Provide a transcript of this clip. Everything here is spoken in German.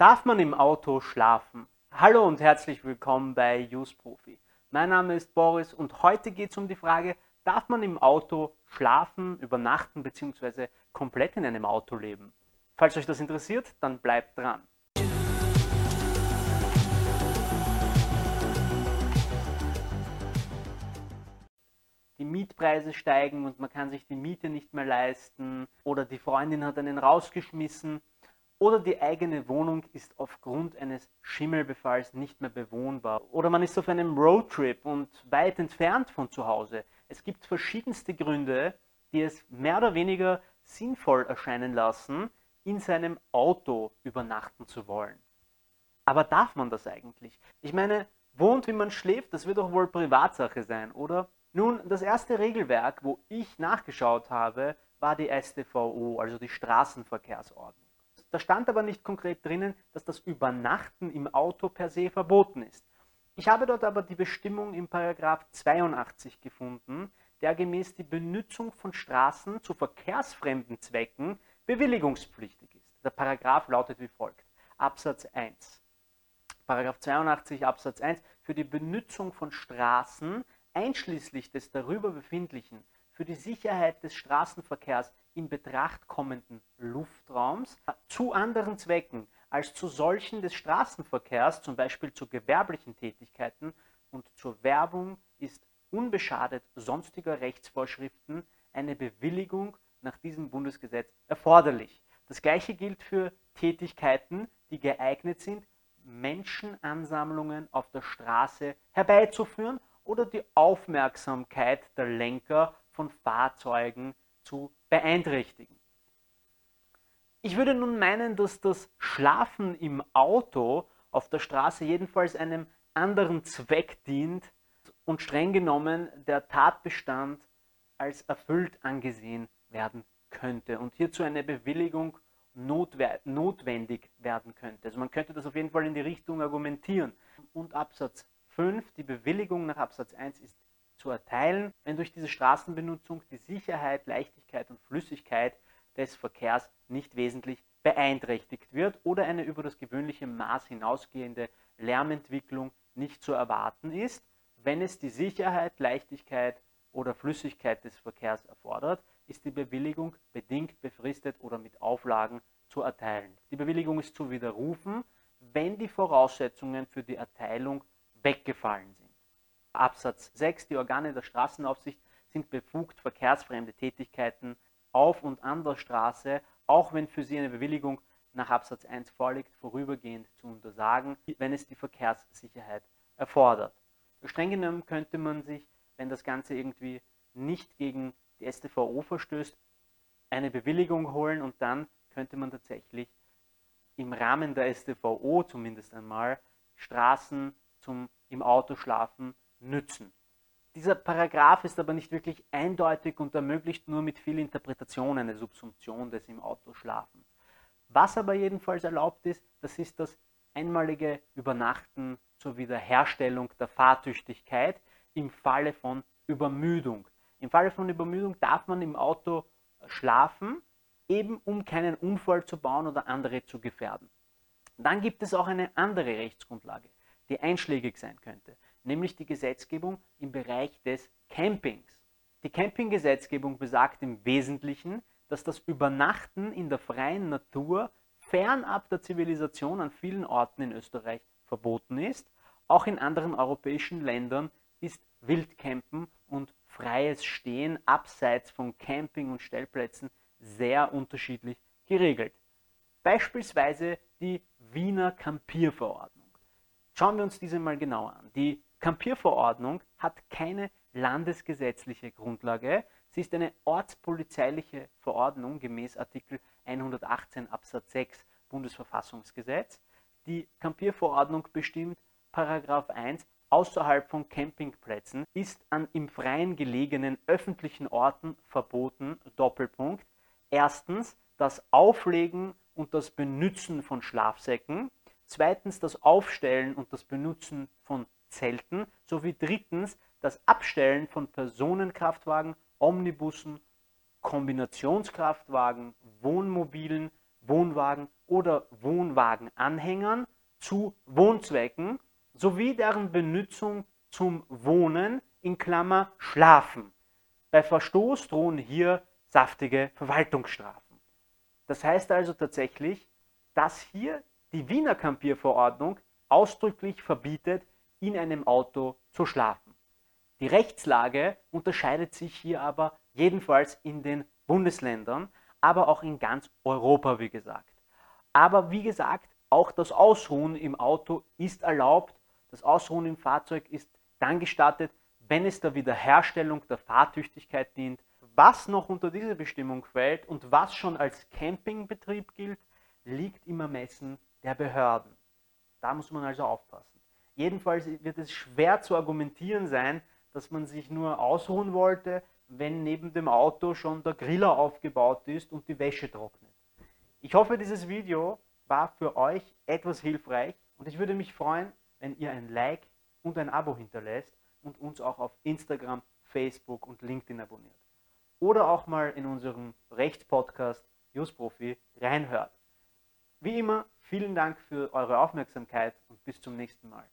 Darf man im Auto schlafen? Hallo und herzlich willkommen bei Use Profi. Mein Name ist Boris und heute geht es um die Frage, darf man im Auto schlafen, übernachten bzw. komplett in einem Auto leben? Falls euch das interessiert, dann bleibt dran. die Mietpreise steigen und man kann sich die Miete nicht mehr leisten oder die Freundin hat einen rausgeschmissen oder die eigene Wohnung ist aufgrund eines Schimmelbefalls nicht mehr bewohnbar oder man ist auf einem Roadtrip und weit entfernt von zu Hause. Es gibt verschiedenste Gründe, die es mehr oder weniger sinnvoll erscheinen lassen, in seinem Auto übernachten zu wollen. Aber darf man das eigentlich? Ich meine, wohnt wie man schläft, das wird doch wohl Privatsache sein, oder? Nun, das erste Regelwerk, wo ich nachgeschaut habe, war die StVO, also die Straßenverkehrsordnung. Da stand aber nicht konkret drinnen, dass das Übernachten im Auto per se verboten ist. Ich habe dort aber die Bestimmung im Paragraph 82 gefunden, der gemäß die Benutzung von Straßen zu verkehrsfremden Zwecken bewilligungspflichtig ist. Der Paragraph lautet wie folgt: Absatz 1. Paragraph 82 Absatz 1 für die Benutzung von Straßen einschließlich des darüber befindlichen für die Sicherheit des Straßenverkehrs in Betracht kommenden Luftraums zu anderen Zwecken als zu solchen des Straßenverkehrs, zum Beispiel zu gewerblichen Tätigkeiten und zur Werbung, ist unbeschadet sonstiger Rechtsvorschriften eine Bewilligung nach diesem Bundesgesetz erforderlich. Das gleiche gilt für Tätigkeiten, die geeignet sind, Menschenansammlungen auf der Straße herbeizuführen oder die Aufmerksamkeit der Lenker von Fahrzeugen zu beeinträchtigen. Ich würde nun meinen, dass das Schlafen im Auto auf der Straße jedenfalls einem anderen Zweck dient und streng genommen der Tatbestand als erfüllt angesehen werden könnte und hierzu eine Bewilligung notwendig werden könnte. Also man könnte das auf jeden Fall in die Richtung argumentieren. Und Absatz 5, die Bewilligung nach Absatz 1 ist zu erteilen, wenn durch diese Straßenbenutzung die Sicherheit, Leichtigkeit und Flüssigkeit des Verkehrs nicht wesentlich beeinträchtigt wird oder eine über das gewöhnliche Maß hinausgehende Lärmentwicklung nicht zu erwarten ist, wenn es die Sicherheit, Leichtigkeit oder Flüssigkeit des Verkehrs erfordert, ist die Bewilligung bedingt befristet oder mit Auflagen zu erteilen. Die Bewilligung ist zu widerrufen, wenn die Voraussetzungen für die Erteilung weggefallen sind. Absatz 6. Die Organe der Straßenaufsicht sind befugt, verkehrsfremde Tätigkeiten auf und an der Straße, auch wenn für sie eine Bewilligung nach Absatz 1 vorliegt, vorübergehend zu untersagen, wenn es die Verkehrssicherheit erfordert. Streng genommen könnte man sich, wenn das Ganze irgendwie nicht gegen die StVO verstößt, eine Bewilligung holen und dann könnte man tatsächlich im Rahmen der StVO zumindest einmal Straßen zum im Auto schlafen nützen. Dieser Paragraph ist aber nicht wirklich eindeutig und ermöglicht nur mit viel Interpretation eine Subsumption des im Auto Schlafens. Was aber jedenfalls erlaubt ist, das ist das einmalige Übernachten zur Wiederherstellung der Fahrtüchtigkeit im Falle von Übermüdung. Im Falle von Übermüdung darf man im Auto schlafen, eben um keinen Unfall zu bauen oder andere zu gefährden. Dann gibt es auch eine andere Rechtsgrundlage die einschlägig sein könnte, nämlich die Gesetzgebung im Bereich des Campings. Die Campinggesetzgebung besagt im Wesentlichen, dass das Übernachten in der freien Natur fernab der Zivilisation an vielen Orten in Österreich verboten ist. Auch in anderen europäischen Ländern ist Wildcampen und freies Stehen abseits von Camping und Stellplätzen sehr unterschiedlich geregelt. Beispielsweise die Wiener Kampierverordnung. Schauen wir uns diese mal genauer an. Die Kampierverordnung hat keine landesgesetzliche Grundlage. Sie ist eine ortspolizeiliche Verordnung gemäß Artikel 118 Absatz 6 Bundesverfassungsgesetz. Die Kampierverordnung bestimmt Paragraph 1 außerhalb von Campingplätzen ist an im Freien gelegenen öffentlichen Orten verboten. Doppelpunkt. Erstens das Auflegen und das Benützen von Schlafsäcken. Zweitens das Aufstellen und das Benutzen von Zelten sowie drittens das Abstellen von Personenkraftwagen, Omnibussen, Kombinationskraftwagen, Wohnmobilen, Wohnwagen oder Wohnwagenanhängern zu Wohnzwecken sowie deren Benutzung zum Wohnen in Klammer Schlafen. Bei Verstoß drohen hier saftige Verwaltungsstrafen. Das heißt also tatsächlich, dass hier die Wiener Kampierverordnung ausdrücklich verbietet, in einem Auto zu schlafen. Die Rechtslage unterscheidet sich hier aber jedenfalls in den Bundesländern, aber auch in ganz Europa, wie gesagt. Aber wie gesagt, auch das Ausruhen im Auto ist erlaubt. Das Ausruhen im Fahrzeug ist dann gestattet, wenn es der Wiederherstellung der Fahrtüchtigkeit dient. Was noch unter diese Bestimmung fällt und was schon als Campingbetrieb gilt, liegt im Ermessen der Behörden. Da muss man also aufpassen. Jedenfalls wird es schwer zu argumentieren sein, dass man sich nur ausruhen wollte, wenn neben dem Auto schon der Griller aufgebaut ist und die Wäsche trocknet. Ich hoffe, dieses Video war für euch etwas hilfreich und ich würde mich freuen, wenn ihr ein Like und ein Abo hinterlässt und uns auch auf Instagram, Facebook und LinkedIn abonniert. Oder auch mal in unserem Rechtspodcast Newsprofi reinhört. Wie immer, vielen Dank für eure Aufmerksamkeit und bis zum nächsten Mal.